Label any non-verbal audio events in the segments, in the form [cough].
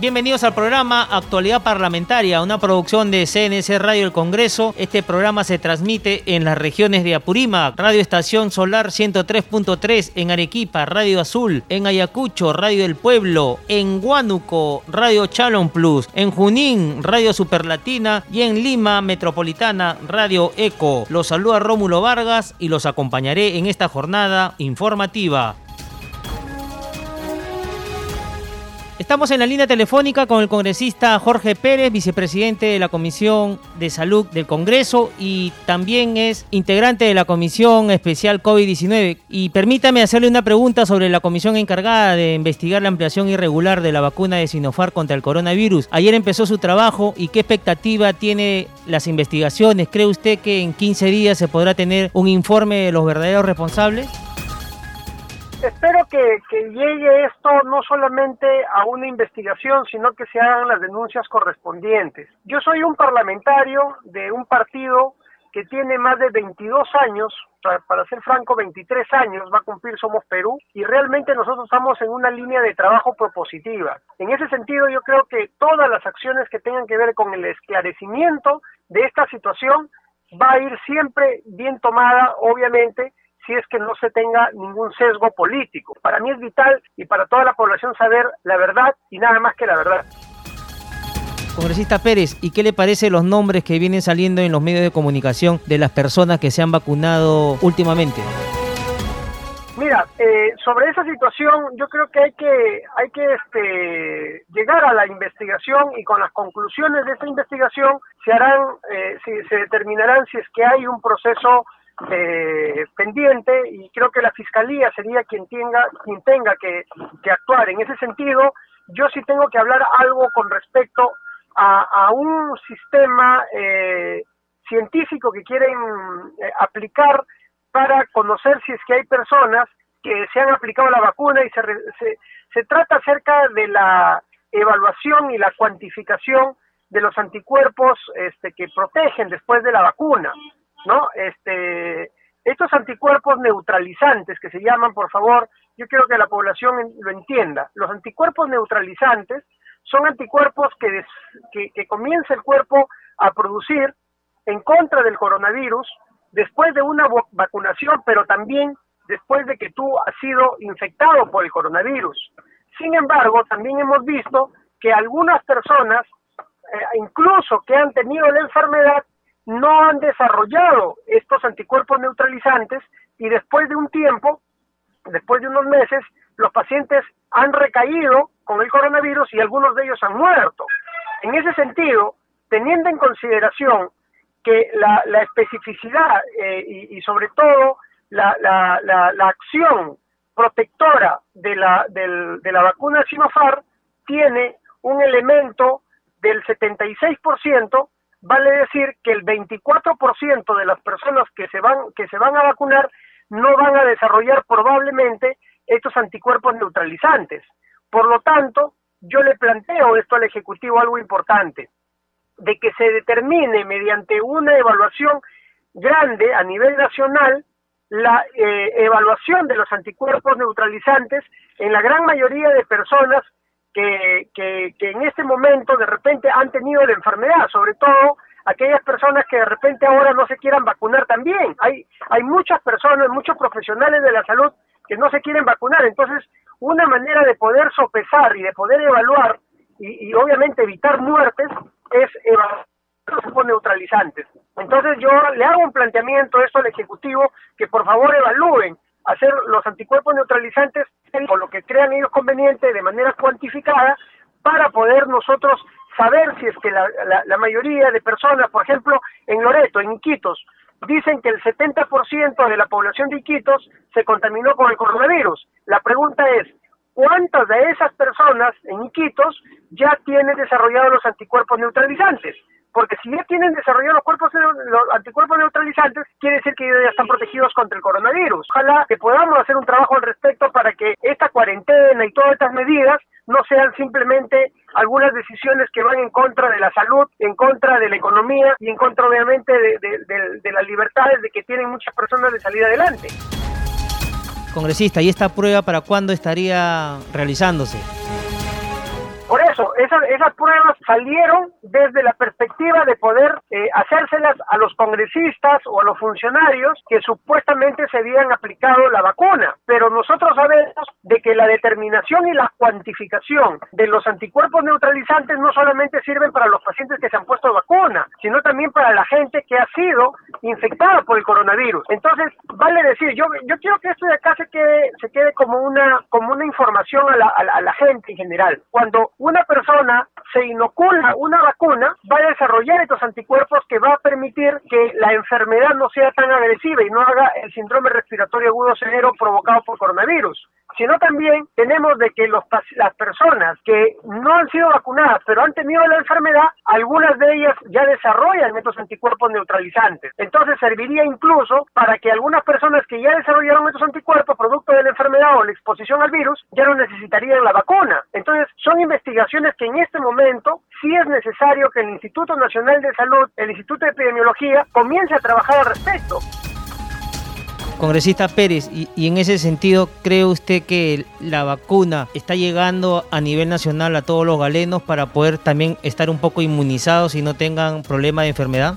Bienvenidos al programa Actualidad Parlamentaria, una producción de CNC Radio El Congreso. Este programa se transmite en las regiones de Apurímac, Radio Estación Solar 103.3, en Arequipa, Radio Azul, en Ayacucho, Radio del Pueblo, en Huánuco, Radio Chalon Plus, en Junín, Radio Superlatina y en Lima Metropolitana, Radio Eco. Los saluda Rómulo Vargas y los acompañaré en esta jornada informativa. Estamos en la línea telefónica con el congresista Jorge Pérez, vicepresidente de la Comisión de Salud del Congreso y también es integrante de la Comisión Especial COVID-19. Y permítame hacerle una pregunta sobre la comisión encargada de investigar la ampliación irregular de la vacuna de Sinopharm contra el coronavirus. Ayer empezó su trabajo y qué expectativa tiene las investigaciones. ¿Cree usted que en 15 días se podrá tener un informe de los verdaderos responsables? Espero que, llegue esto no solamente a una investigación, sino que se hagan las denuncias correspondientes. Yo soy un parlamentario de un partido que tiene más de 22 años, para ser franco, 23 años va a cumplir Somos Perú, y realmente nosotros estamos en una línea de trabajo propositiva. En ese sentido, yo creo que todas las acciones que tengan que ver con el esclarecimiento de esta situación va a ir siempre bien tomada, obviamente, si es que no se tenga ningún sesgo político. Para mí es vital y para toda la población saber la verdad y nada más que la verdad. Congresista Pérez, ¿y qué le parece los nombres que vienen saliendo en los medios de comunicación de las personas que se han vacunado últimamente? Mira, eh, sobre esa situación yo creo que hay que hay que este, llegar a la investigación y con las conclusiones de esta investigación se harán, eh, se determinarán si es que hay un proceso eh, pendiente y creo que la fiscalía sería quien tenga quien tenga que, actuar en ese sentido yo sí tengo que hablar algo con respecto a, un sistema eh, científico que quieren eh, aplicar para conocer si es que hay personas que se han aplicado la vacuna y se, se, se trata acerca de la evaluación y la cuantificación de los anticuerpos este, que protegen después de la vacuna. ¿No? Este, estos anticuerpos neutralizantes que se llaman, por favor, yo quiero que la población lo entienda. Los anticuerpos neutralizantes son anticuerpos que, que, comienza el cuerpo a producir en contra del coronavirus después de una vacunación, pero también después de que tú has sido infectado por el coronavirus. Sin embargo, también hemos visto que algunas personas, eh, incluso que han tenido la enfermedad, no han desarrollado estos anticuerpos neutralizantes y después de un tiempo, después de unos meses, los pacientes han recaído con el coronavirus y algunos de ellos han muerto. En ese sentido, teniendo en consideración que la, especificidad eh, y, sobre todo la, acción protectora de la, de la vacuna Sinopharm tiene un elemento del 76% vale decir que el 24% de las personas que se van que se van a vacunar no van a desarrollar probablemente estos anticuerpos neutralizantes. Por lo tanto, yo le planteo esto al ejecutivo algo importante, de que se determine mediante una evaluación grande a nivel nacional la eh, evaluación de los anticuerpos neutralizantes en la gran mayoría de personas que, en este momento de repente han tenido la enfermedad, sobre todo aquellas personas que de repente ahora no se quieran vacunar también. Hay, hay muchas personas, muchos profesionales de la salud que no se quieren vacunar. Entonces, una manera de poder sopesar y de poder evaluar y, obviamente evitar muertes es evaluar los neutralizantes. Entonces yo le hago un planteamiento a esto al Ejecutivo que por favor evalúen hacer los anticuerpos neutralizantes o lo que crean ellos conveniente de manera cuantificada para poder nosotros saber si es que la, la, mayoría de personas, por ejemplo, en Loreto, en Iquitos, dicen que el 70% de la población de Iquitos se contaminó con el coronavirus. La pregunta es, ¿cuántas de esas personas en Iquitos ya tienen desarrollados los anticuerpos neutralizantes? Porque si ya tienen desarrollados los cuerpos los anticuerpos neutralizantes, quiere decir que ya están protegidos contra el coronavirus. Ojalá que podamos hacer un trabajo al respecto para que esta cuarentena y todas estas medidas no sean simplemente algunas decisiones que van en contra de la salud, en contra de la economía y en contra obviamente de las libertades de que tienen muchas personas de salir adelante. Congresista, ¿y esta prueba para cuándo estaría realizándose? Esas, esas pruebas salieron desde la perspectiva de poder eh, hacérselas a los congresistas o a los funcionarios que supuestamente se habían aplicado la vacuna. Pero nosotros sabemos de que la determinación y la cuantificación de los anticuerpos neutralizantes no solamente sirven para los pacientes que se han puesto vacuna, sino también para la gente que ha sido infectada por el coronavirus. Entonces, vale decir, yo, yo quiero que esto de acá se quede, se quede como una, como una información a la, a la gente en general. Cuando una persona se inocula una vacuna, va a desarrollar estos anticuerpos que va a permitir que la enfermedad no sea tan agresiva y no haga el síndrome respiratorio agudo severo provocado por coronavirus sino también tenemos de que los, las personas que no han sido vacunadas pero han tenido la enfermedad, algunas de ellas ya desarrollan estos anticuerpos neutralizantes. Entonces serviría incluso para que algunas personas que ya desarrollaron estos anticuerpos producto de la enfermedad o la exposición al virus ya no necesitarían la vacuna. Entonces son investigaciones que en este momento sí es necesario que el Instituto Nacional de Salud, el Instituto de Epidemiología, comience a trabajar al respecto. Congresista Pérez, y, en ese sentido, ¿cree usted que la vacuna está llegando a nivel nacional a todos los galenos para poder también estar un poco inmunizados y no tengan problema de enfermedad?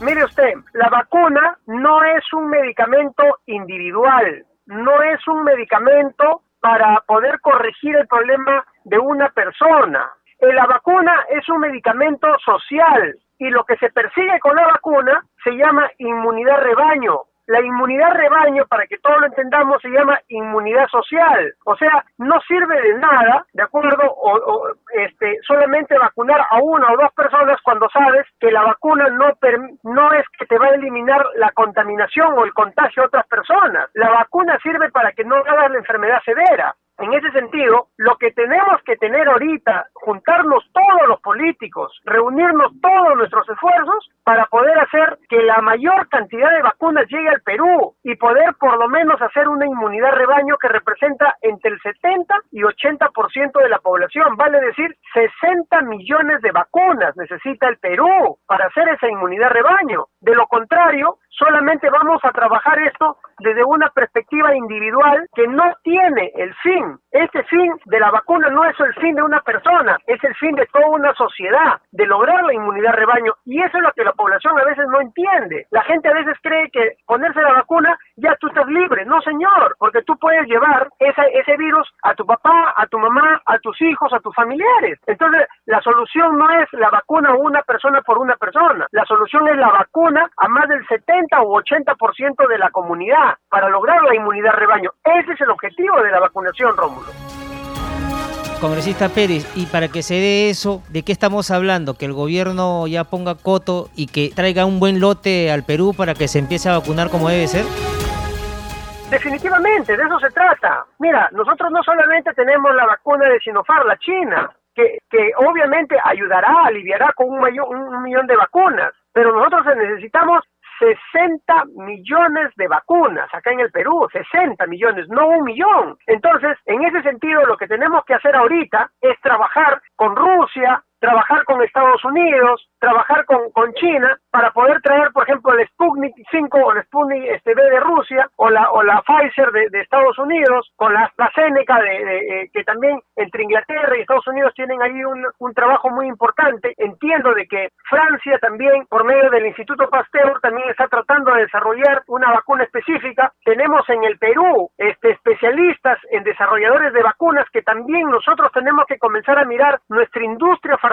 Mire usted, la vacuna no es un medicamento individual, no es un medicamento para poder corregir el problema de una persona. Eh, la vacuna es un medicamento social y lo que se persigue con la vacuna se llama inmunidad rebaño. La inmunidad rebaño, para que todos lo entendamos, se llama inmunidad social. O sea, no sirve de nada, ¿de acuerdo? O, este, solamente vacunar a una o dos personas cuando sabes que la vacuna no, no es que te va a eliminar la contaminación o el contagio a otras personas. La vacuna sirve para que no hagas la enfermedad severa. En ese sentido, lo que tenemos que tener ahorita, juntarnos todos los políticos, reunirnos todos nuestros esfuerzos para poder hacer que la mayor cantidad de vacunas llegue al Perú y poder por lo menos hacer una inmunidad rebaño que representa entre el 70 y 80% de la población, vale decir 60 millones de vacunas necesita el Perú para hacer esa inmunidad rebaño. De lo contrario, solamente vamos a trabajar esto desde una perspectiva individual que no tiene el fin. Este fin de la vacuna no es el fin de una persona, es el fin de toda una sociedad, de lograr la inmunidad rebaño. Y eso es lo que la población a veces no entiende. La gente a veces cree que ponerse la vacuna ya tú estás libre. No, señor, porque tú puedes llevar ese, ese virus a tu papá, a tu mamá, a tus hijos, a tus familiares. Entonces, la solución no es la vacuna una persona por una persona. La solución es la vacuna a más del 70 u 80% de la comunidad para lograr la inmunidad rebaño. Ese es el objetivo de la vacunación, Rómulo. Congresista Pérez, y para que se dé eso, ¿de qué estamos hablando? ¿Que el gobierno ya ponga coto y que traiga un buen lote al Perú para que se empiece a vacunar como debe ser? Definitivamente, de eso se trata. Mira, nosotros no solamente tenemos la vacuna de Sinopharm, la China, que, que obviamente ayudará, aliviará con un, un millón de vacunas, pero nosotros necesitamos 60 millones de vacunas acá en el Perú, 60 millones, no un millón. Entonces, en ese sentido, lo que tenemos que hacer ahorita es trabajar con Rusia, trabajar con Estados Unidos, trabajar con, China para poder traer, por ejemplo, el Sputnik 5 o el Sputnik este, B de Rusia o la, o la Pfizer de, de Estados Unidos, con la AstraZeneca de, eh, que también entre Inglaterra y Estados Unidos tienen ahí un, un trabajo muy importante. Entiendo de que Francia también, por medio del Instituto Pasteur, también está tratando de desarrollar una vacuna específica. Tenemos en el Perú este, especialistas en desarrolladores de vacunas que también nosotros tenemos que comenzar a mirar nuestra industria farmacéutica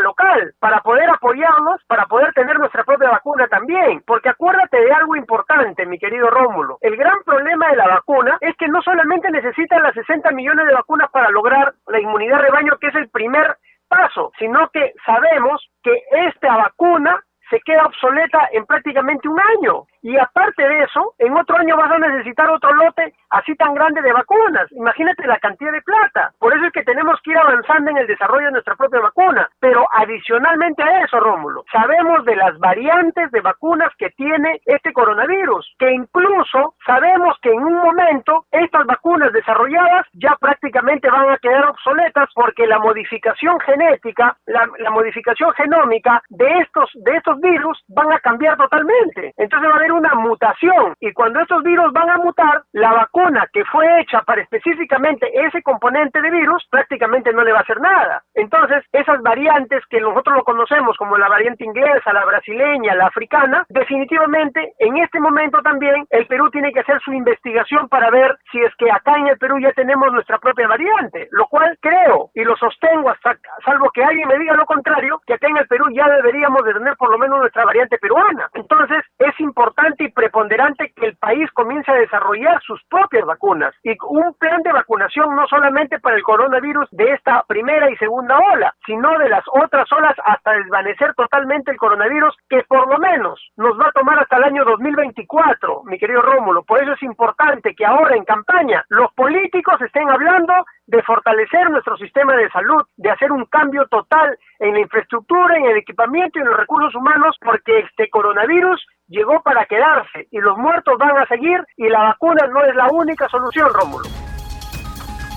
local para poder apoyarnos, para poder tener nuestra propia vacuna también. Porque acuérdate de algo importante, mi querido Rómulo. El gran problema de la vacuna es que no solamente necesitan las 60 millones de vacunas para lograr la inmunidad rebaño, que es el primer paso, sino que sabemos que esta vacuna se queda obsoleta en prácticamente un año. Y aparte de eso, en otro año vas a necesitar otro lote así tan grande de vacunas. Imagínate la cantidad de plata. Por eso es que tenemos que ir avanzando en el desarrollo de nuestra propia vacuna. Pero adicionalmente a eso, Rómulo, sabemos de las variantes de vacunas que tiene este coronavirus, que incluso sabemos que en un momento estas vacunas desarrolladas ya prácticamente van a quedar obsoletas porque la modificación genética, la, la modificación genómica de estos, de estos virus van a cambiar totalmente. Entonces va a haber una mutación y cuando estos virus van a mutar, la vacuna que fue hecha para específicamente ese componente de virus prácticamente no le va a hacer nada. Entonces, esas variantes que nosotros lo conocemos como la variante inglesa, la brasileña, la africana, definitivamente en este momento también el Perú tiene que hacer su investigación para ver si es que acá en el Perú ya tenemos nuestra propia variante, lo cual creo y lo sostengo hasta salvo que alguien me diga lo contrario, que acá en el Perú ya deberíamos de tener por lo menos nuestra variante peruana. Entonces, es importante y preponderante que el país comience a desarrollar sus propias vacunas y un plan de vacunación no solamente para el coronavirus de esta primera y segunda ola, sino de las otras olas hasta desvanecer totalmente el coronavirus que por lo menos nos va a tomar hasta el año 2024, mi querido Rómulo. Por eso es importante que ahora en campaña los políticos estén hablando de fortalecer nuestro sistema de salud, de hacer un cambio total en la infraestructura, en el equipamiento y en los recursos humanos, porque este coronavirus llegó para quedarse y los muertos van a seguir y la vacuna no es la única solución, Rómulo.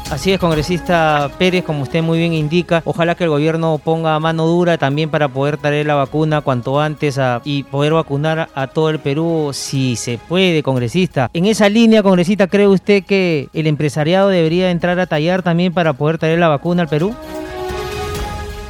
Así es, congresista Pérez, como usted muy bien indica, ojalá que el gobierno ponga mano dura también para poder traer la vacuna cuanto antes y poder vacunar a todo el Perú si se puede, congresista. En esa línea, congresista, ¿cree usted que el empresariado debería entrar a tallar también para poder traer la vacuna al Perú?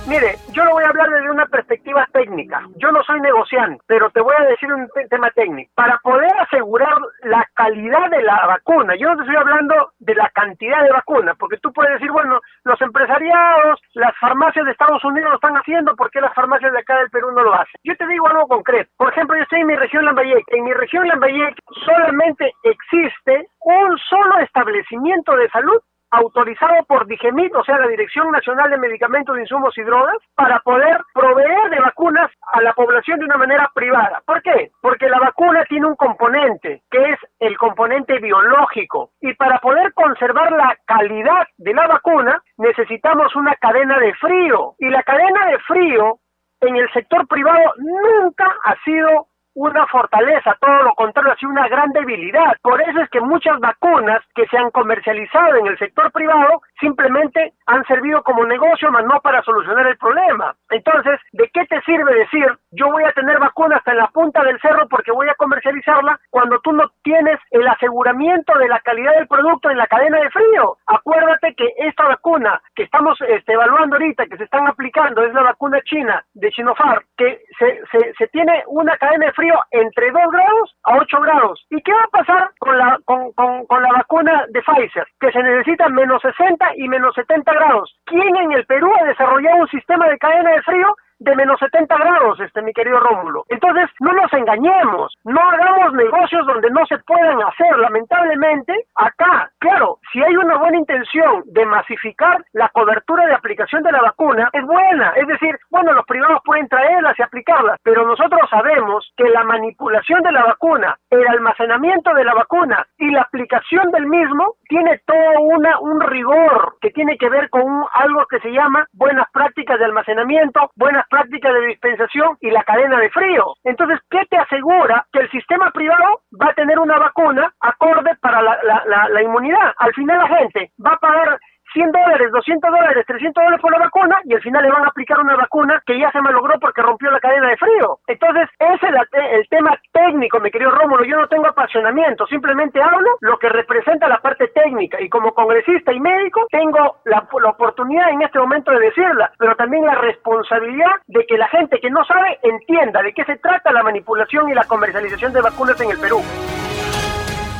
Mire, yo lo voy a hablar desde una perspectiva técnica. Yo no soy negociante, pero te voy a decir un tema técnico. Para poder asegurar la calidad de la vacuna, yo no te estoy hablando de la cantidad de vacunas, porque tú puedes decir, bueno, los empresariados, las farmacias de Estados Unidos lo están haciendo, ¿por qué las farmacias de acá del Perú no lo hacen? Yo te digo algo concreto. Por ejemplo, yo estoy en mi región Lambayeque. En mi región Lambayeque solamente existe un solo establecimiento de salud autorizado por DIGEMIT, o sea, la Dirección Nacional de Medicamentos, Insumos y Drogas, para poder proveer de vacunas a la población de una manera privada. ¿Por qué? Porque la vacuna tiene un componente, que es el componente biológico, y para poder conservar la calidad de la vacuna, necesitamos una cadena de frío, y la cadena de frío en el sector privado nunca ha sido una fortaleza, todo lo contrario, ha sido una gran debilidad. Por eso es que muchas vacunas que se han comercializado en el sector privado simplemente han servido como negocio, más no para solucionar el problema. Entonces, ¿de qué te sirve decir yo voy a tener vacuna hasta en la punta del cerro porque voy a comercializarla cuando tú no tienes el aseguramiento de la calidad del producto en la cadena de frío? Acuérdate que esta vacuna que estamos este, evaluando ahorita, que se están aplicando, es la vacuna china de Sinopharm, que se, se, tiene una cadena de frío entre 2 grados a 8 grados. ¿Y qué va a pasar con la, con, con, con la vacuna de Pfizer? Que se necesita menos 60 y menos 70 grados. ¿Quién en el Perú ha desarrollado un sistema de cadena de frío de menos 70 grados, este mi querido Rómulo. Entonces, no nos engañemos, no hagamos negocios donde no se puedan hacer. Lamentablemente, acá, claro, si hay una buena intención de masificar la cobertura de aplicación de la vacuna, es buena. Es decir, bueno, los privados pueden traerlas y aplicarlas, pero nosotros sabemos que la manipulación de la vacuna, el almacenamiento de la vacuna y la aplicación del mismo tiene todo una, un rigor que tiene que ver con algo que se llama buenas prácticas de almacenamiento, buenas prácticas de dispensación y la cadena de frío. Entonces, ¿qué te asegura que el sistema privado va a tener una vacuna acorde para la, la, la inmunidad? Al final la gente va a pagar 100 dólares, 200 dólares, 300 dólares por la vacuna y al final le van a aplicar una vacuna que ya se malogró porque rompió la cadena de frío. Entonces, ese es el tema técnico, mi querido Rómulo. Yo no tengo apasionamiento, simplemente hablo lo que representa la parte técnica y como congresista y médico tengo la, la oportunidad en este momento de decirla, pero también la responsabilidad de que la gente que no sabe entienda de qué se trata la manipulación y la comercialización de vacunas en el Perú.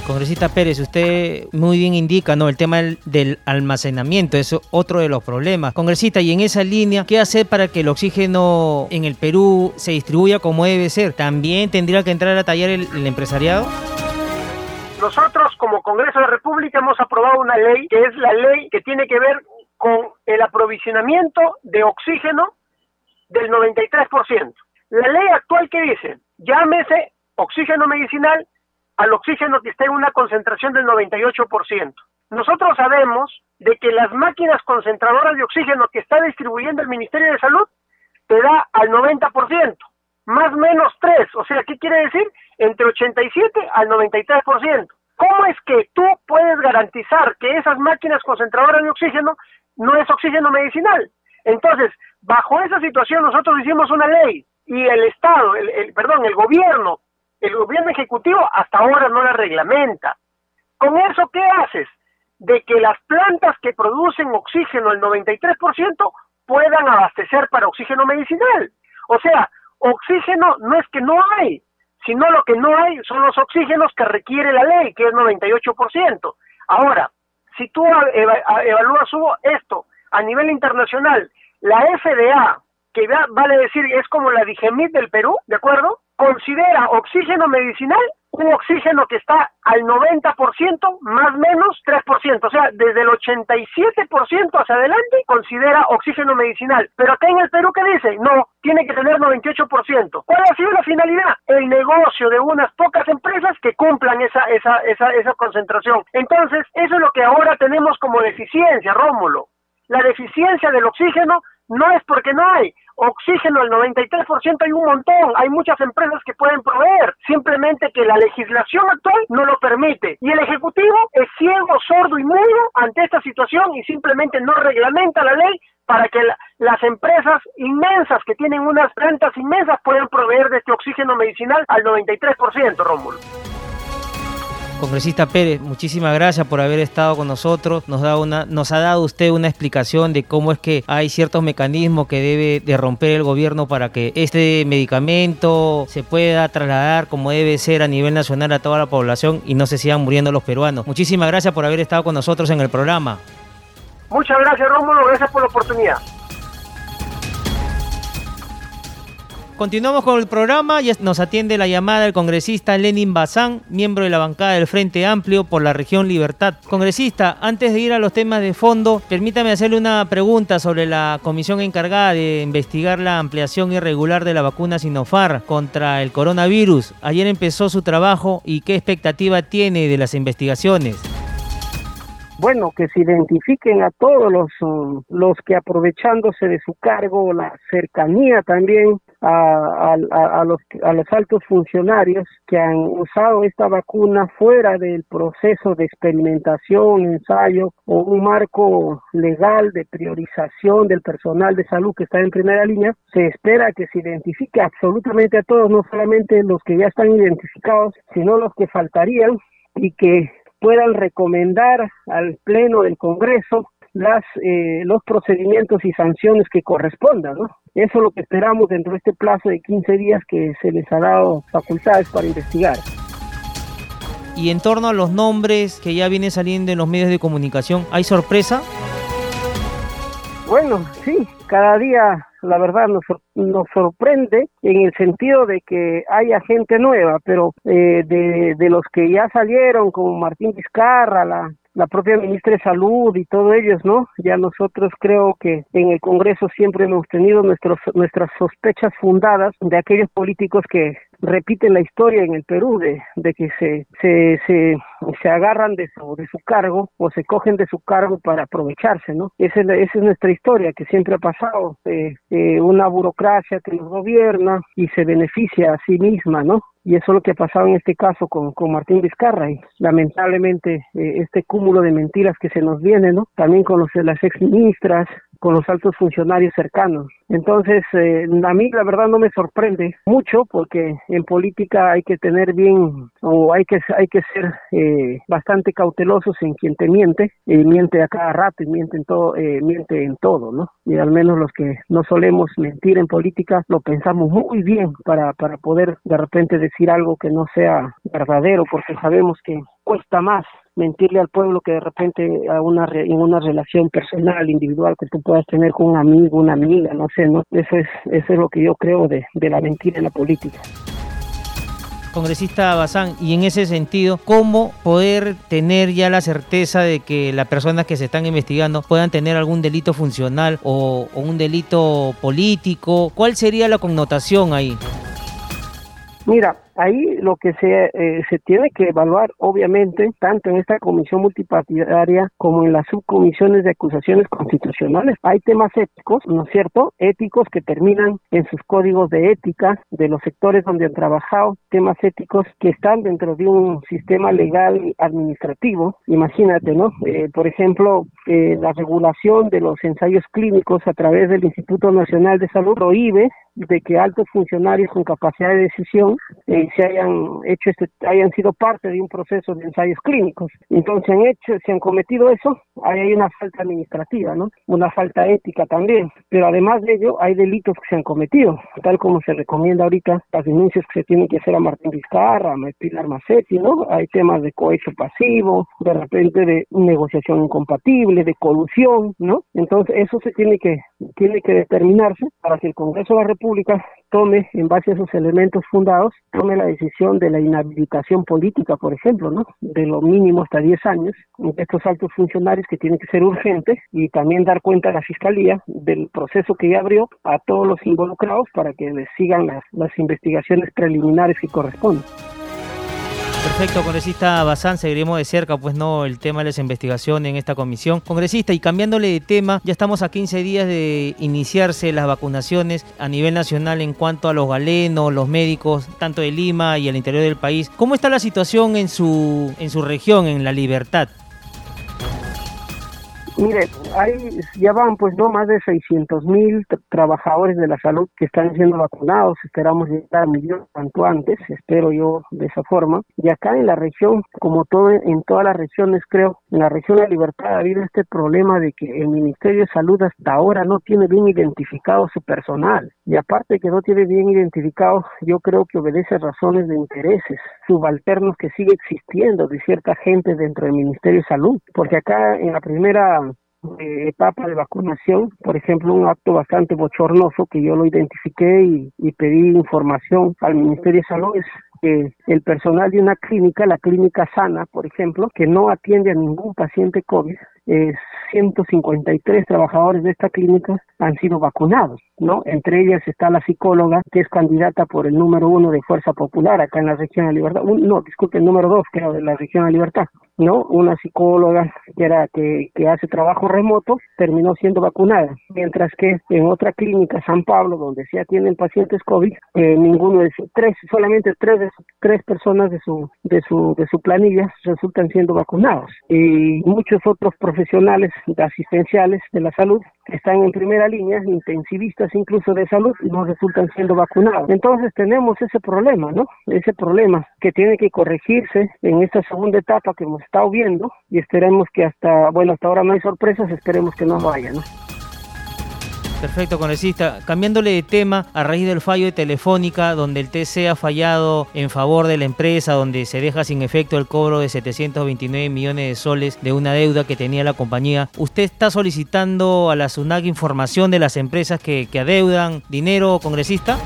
Congresista Pérez, usted muy bien indica, ¿no? El tema del, almacenamiento es otro de los problemas. Congresista, y en esa línea, ¿qué hacer para que el oxígeno en el Perú se distribuya como debe ser? ¿También tendría que entrar a tallar el, el empresariado? Nosotros como Congreso de la República hemos aprobado una ley que es la ley que tiene que ver con el aprovisionamiento de oxígeno del 93%. La ley actual que dice, llámese oxígeno medicinal al oxígeno que esté en una concentración del 98%. Nosotros sabemos de que las máquinas concentradoras de oxígeno que está distribuyendo el Ministerio de Salud te da al 90%, más menos 3, o sea, ¿qué quiere decir? Entre 87 al 93%. ¿Cómo es que tú puedes garantizar que esas máquinas concentradoras de oxígeno no es oxígeno medicinal? Entonces, bajo esa situación nosotros hicimos una ley y el Estado, el, perdón, el gobierno, el gobierno ejecutivo hasta ahora no la reglamenta. ¿Con eso qué haces? De que las plantas que producen oxígeno el 93% puedan abastecer para oxígeno medicinal. O sea, oxígeno no es que no hay, sino lo que no hay son los oxígenos que requiere la ley, que es 98%. Ahora, si tú evalúas esto a nivel internacional, la FDA, que vale decir es como la Digemit del Perú, ¿de acuerdo? Considera oxígeno medicinal un oxígeno que está al 90% más menos 3%, o sea, desde el 87% hacia adelante considera oxígeno medicinal. Pero acá en el Perú, ¿qué dice? No, tiene que tener 98%. ¿Cuál ha sido la finalidad? El negocio de unas pocas empresas que cumplan esa, esa, esa, esa concentración. Entonces, eso es lo que ahora tenemos como deficiencia, Rómulo. La deficiencia del oxígeno no es porque no hay, Oxígeno, el 93% hay un montón, hay muchas empresas que pueden proveer, simplemente que la legislación actual no lo permite. Y el Ejecutivo es ciego, sordo y mudo ante esta situación y simplemente no reglamenta la ley para que las empresas inmensas que tienen unas plantas inmensas puedan proveer de este oxígeno medicinal al 93%, Rómulo. Congresista Pérez, muchísimas gracias por haber estado con nosotros. Nos, ha dado usted una explicación de cómo es que hay ciertos mecanismos que debe de romper el gobierno para que este medicamento se pueda trasladar como debe ser a nivel nacional a toda la población y no se sigan muriendo los peruanos. Muchísimas gracias por haber estado con nosotros en el programa. Muchas gracias Rómulo, gracias por la oportunidad. Continuamos con el programa y nos atiende la llamada el congresista Lenin Bazán, miembro de la bancada del Frente Amplio por la región Libertad. Congresista, antes de ir a los temas de fondo, permítame hacerle una pregunta sobre la comisión encargada de investigar la ampliación irregular de la vacuna Sinofar contra el coronavirus. Ayer empezó su trabajo y qué expectativa tiene de las investigaciones bueno, que se identifiquen a todos los, um, los que aprovechándose de su cargo, la cercanía también a, los, a los altos funcionarios que han usado esta vacuna fuera del proceso de experimentación, ensayo o un marco legal de priorización del personal de salud que está en primera línea, se espera que se identifique absolutamente a todos, no solamente los que ya están identificados, sino los que faltarían y que puedan recomendar al Pleno del Congreso las, eh, los procedimientos y sanciones que correspondan, ¿no? Eso es lo que esperamos dentro de este plazo de 15 días que se les ha dado facultades para investigar. Y en torno a los nombres que ya vienen saliendo en los medios de comunicación, ¿hay sorpresa? Bueno, sí, cada día la verdad nos, nos sorprende en el sentido de que haya gente nueva, pero eh, de, de los que ya salieron, como Martín Vizcarra, la, la propia ministra de Salud y todos ellos, ¿no? Ya nosotros creo que en el Congreso siempre hemos tenido nuestros, nuestras sospechas fundadas de aquellos políticos que repiten la historia en el Perú de, que se, se, se, se agarran de su, de su cargo o se cogen de su cargo para aprovecharse, ¿no? Esa es, esa es nuestra historia que siempre ha pasado, eh, eh, una burocracia que nos gobierna y se beneficia a sí misma, ¿no? Y eso es lo que ha pasado en este caso con, con Martín Vizcarra y lamentablemente eh, este cúmulo de mentiras que se nos viene, ¿no? También con los, las exministras, con los altos funcionarios cercanos. Entonces, eh, a mí la verdad no me sorprende mucho porque en política hay que tener bien o hay que hay que ser eh, bastante cautelosos en quien te miente y miente a cada rato y miente en todo eh, miente en todo, ¿no? Y al menos los que no solemos mentir en política lo pensamos muy bien para para poder de repente decir algo que no sea verdadero porque sabemos que cuesta más mentirle al pueblo que de repente a una en una relación personal, individual que tú puedas tener con un amigo, una amiga, no sé, no eso es eso es lo que yo creo de, de la mentira en la política. Congresista Bazán, y en ese sentido, ¿cómo poder tener ya la certeza de que las personas que se están investigando puedan tener algún delito funcional o, o un delito político? ¿Cuál sería la connotación ahí? Mira, ahí lo que se, eh, se tiene que evaluar, obviamente, tanto en esta comisión multipartidaria como en las subcomisiones de acusaciones constitucionales, hay temas éticos, ¿no es cierto? Éticos que terminan en sus códigos de ética de los sectores donde han trabajado, temas éticos que están dentro de un sistema legal administrativo. Imagínate, ¿no? Eh, por ejemplo, eh, la regulación de los ensayos clínicos a través del Instituto Nacional de Salud prohíbe de que altos funcionarios con capacidad de decisión eh, se hayan hecho este, hayan sido parte de un proceso de ensayos clínicos. Entonces han hecho, se han cometido eso, ahí hay una falta administrativa, ¿no? Una falta ética también. Pero además de ello, hay delitos que se han cometido, tal como se recomienda ahorita las denuncias que se tienen que hacer a Martín Vizcarra, a Pilar Macetti, ¿no? Hay temas de cohecho pasivo, de repente de negociación incompatible, de colusión, ¿no? Entonces eso se tiene que tiene que determinarse para que el Congreso de la República tome, en base a esos elementos fundados, tome la decisión de la inhabilitación política, por ejemplo, ¿no? De lo mínimo hasta 10 años, estos altos funcionarios que tienen que ser urgentes y también dar cuenta a la Fiscalía del proceso que ya abrió a todos los involucrados para que les sigan las, las investigaciones preliminares que corresponden. Perfecto, congresista Bazán, seguiremos de cerca, pues no, el tema de las investigaciones en esta comisión. Congresista, y cambiándole de tema, ya estamos a 15 días de iniciarse las vacunaciones a nivel nacional en cuanto a los galenos, los médicos, tanto de Lima y el interior del país. ¿Cómo está la situación en su, en su región, en La Libertad? Mire, hay, ya van pues no más de 600 mil trabajadores de la salud que están siendo vacunados, esperamos llegar a millón cuanto antes, espero yo de esa forma. Y acá en la región, como todo en todas las regiones creo, en la región de la Libertad ha habido este problema de que el Ministerio de Salud hasta ahora no tiene bien identificado su personal. Y aparte que no tiene bien identificado, yo creo que obedece razones de intereses subalternos que sigue existiendo de cierta gente dentro del Ministerio de Salud. Porque acá en la primera eh, etapa de vacunación, por ejemplo, un acto bastante bochornoso que yo lo identifiqué y, y pedí información al Ministerio de Salud es que el personal de una clínica, la clínica Sana, por ejemplo, que no atiende a ningún paciente COVID, eh, 153 trabajadores de esta clínica han sido vacunados, ¿no? Entre ellas está la psicóloga que es candidata por el número uno de Fuerza Popular acá en la región de Libertad, no, disculpe, el número dos creo de la región de Libertad, ¿no? Una psicóloga que era que, hace trabajo remoto terminó siendo vacunada, mientras que en otra clínica San Pablo donde se atienden pacientes COVID, eh, ninguno de tres, solamente tres tres personas de su de su de su planilla resultan siendo vacunados y muchos otros profesionales asistenciales de la salud están en primera línea, intensivistas incluso de salud, no resultan siendo vacunados. Entonces tenemos ese problema, ¿no? Ese problema que tiene que corregirse en esta segunda etapa que hemos estado viendo y esperemos que hasta, bueno, hasta ahora no hay sorpresas, esperemos que no vaya, ¿no? Perfecto, congresista. Cambiándole de tema, a raíz del fallo de Telefónica, donde el TC ha fallado en favor de la empresa, donde se deja sin efecto el cobro de 729 millones de soles de una deuda que tenía la compañía, ¿usted está solicitando a la SUNAC información de las empresas que adeudan dinero, congresista?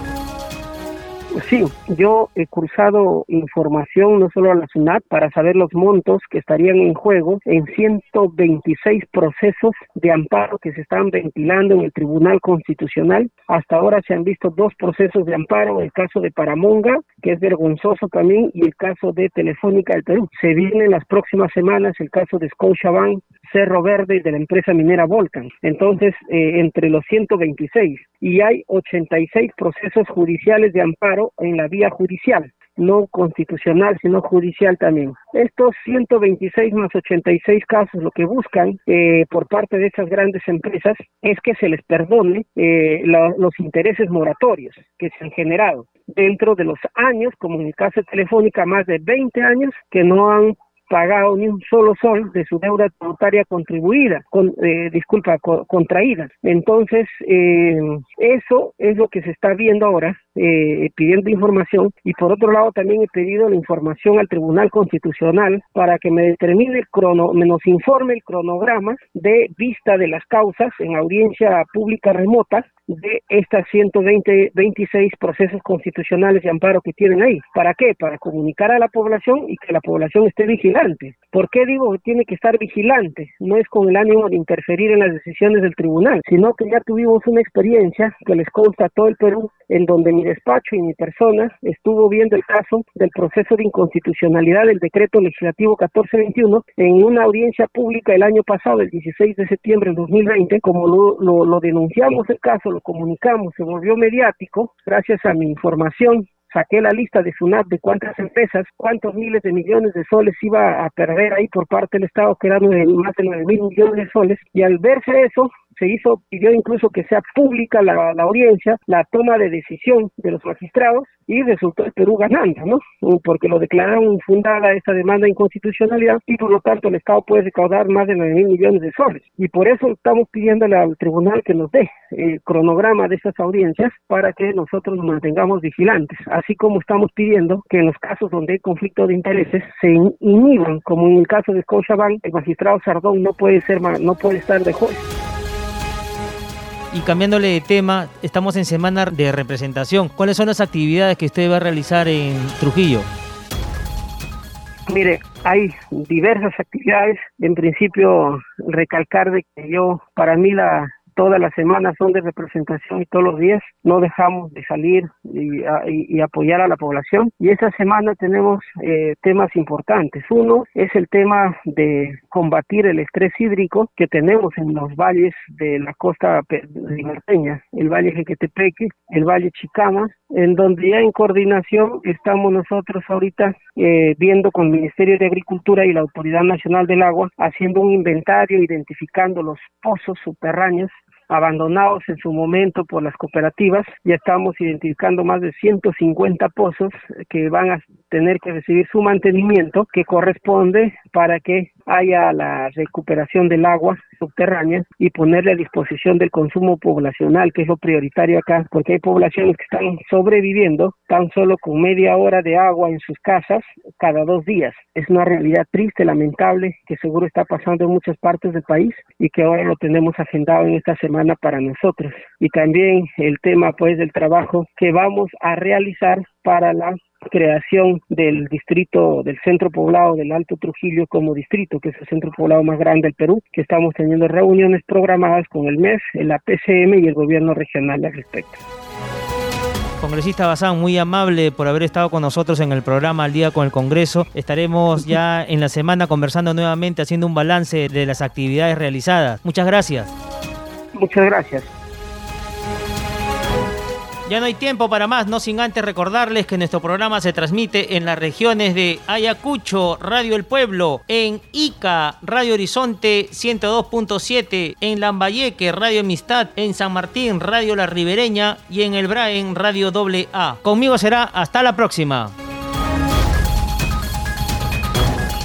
Sí, yo he cursado información no solo a la SUNAT para saber los montos que estarían en juego en 126 procesos de amparo que se están ventilando en el Tribunal Constitucional. Hasta ahora se han visto dos procesos de amparo, el caso de Paramonga, que es vergonzoso también, y el caso de Telefónica del Perú. Se viene en las próximas semanas el caso de Scotiabank, Cerro Verde y de la empresa minera Volcan. Entonces, eh, entre los 126 y hay 86 procesos judiciales de amparo en la vía judicial no constitucional, sino judicial también. Estos 126 más 86 casos lo que buscan eh, por parte de esas grandes empresas es que se les perdone eh, la, los intereses moratorios que se han generado dentro de los años, como en el caso de Telefónica, más de 20 años que no han pagado ni un solo sol de su deuda tributaria contribuida, con, eh, disculpa, contraída. Entonces, eh, eso es lo que se está viendo ahora, eh, pidiendo información, y por otro lado también he pedido la información al Tribunal Constitucional para que me determine el crono, me nos informe el cronograma de vista de las causas en audiencia pública remota de estas 120, 26 procesos constitucionales de amparo que tienen ahí. ¿Para qué? Para comunicar a la población y que la población esté vigilante. ¿Por qué digo que tiene que estar vigilante? No es con el ánimo de interferir en las decisiones del tribunal, sino que ya tuvimos una experiencia que les consta a todo el Perú, en donde mi despacho y mi persona estuvo viendo el caso del proceso de inconstitucionalidad del decreto legislativo 1421 en una audiencia pública el año pasado, el 16 de septiembre del 2020, como lo, lo denunciamos el caso, lo comunicamos, se volvió mediático, gracias a mi información saqué la lista de SUNAT de cuántas empresas, cuántos miles de millones de soles iba a perder ahí por parte del Estado, que eran más de 9 mil millones de soles, y al verse eso, se hizo, pidió incluso que sea pública la, audiencia, la toma de decisión de los magistrados y resultó el Perú ganando, ¿no? Porque lo declararon infundada esa demanda de inconstitucionalidad y por lo tanto el Estado puede recaudar más de 9 mil millones de soles. Y por eso estamos pidiéndole al tribunal que nos dé el cronograma de esas audiencias para que nosotros nos mantengamos vigilantes, así como estamos pidiendo que en los casos donde hay conflicto de intereses se inhiban, como en el caso de Scotiabank, el magistrado Sardón no puede ser no puede estar de juez. Y cambiándole de tema, estamos en semana de representación. ¿Cuáles son las actividades que usted va a realizar en Trujillo? Mire, hay diversas actividades. En principio, recalcar de que yo, para mí la, todas las semanas son de representación y todos los días no dejamos de salir y, apoyar a la población. Y esta semana tenemos eh, temas importantes. Uno es el tema de combatir el estrés hídrico que tenemos en los valles de la costa liberteña, el valle Jequetepeque, el valle Chicama, en donde ya en coordinación estamos nosotros ahorita eh, viendo con el Ministerio de Agricultura y la Autoridad Nacional del Agua, haciendo un inventario, identificando los pozos subterráneos abandonados en su momento por las cooperativas. Ya estamos identificando más de 150 pozos que van a tener que recibir su mantenimiento que corresponde para que haya la recuperación del agua subterránea y ponerle a disposición del consumo poblacional, que es lo prioritario acá, porque hay poblaciones que están sobreviviendo tan solo con media hora de agua en sus casas cada dos días. Es una realidad triste, lamentable, que seguro está pasando en muchas partes del país y que ahora lo tenemos agendado en esta semana para nosotros. Y también el tema pues del trabajo que vamos a realizar para la creación del distrito del centro poblado del Alto Trujillo como distrito, que es el centro poblado más grande del Perú, que estamos teniendo reuniones programadas con el MES, la PCM y el gobierno regional al respecto. Congresista Bazán, muy amable por haber estado con nosotros en el programa Al Día con el Congreso. Estaremos [laughs] ya en la semana conversando nuevamente, haciendo un balance de las actividades realizadas. Muchas gracias. Muchas gracias. Ya no hay tiempo para más, no sin antes recordarles que nuestro programa se transmite en las regiones de Ayacucho, Radio El Pueblo, en Ica, Radio Horizonte 102.7, en Lambayeque, Radio Amistad, en San Martín, Radio La Ribereña y en El Braen, Radio AA. Conmigo será hasta la próxima.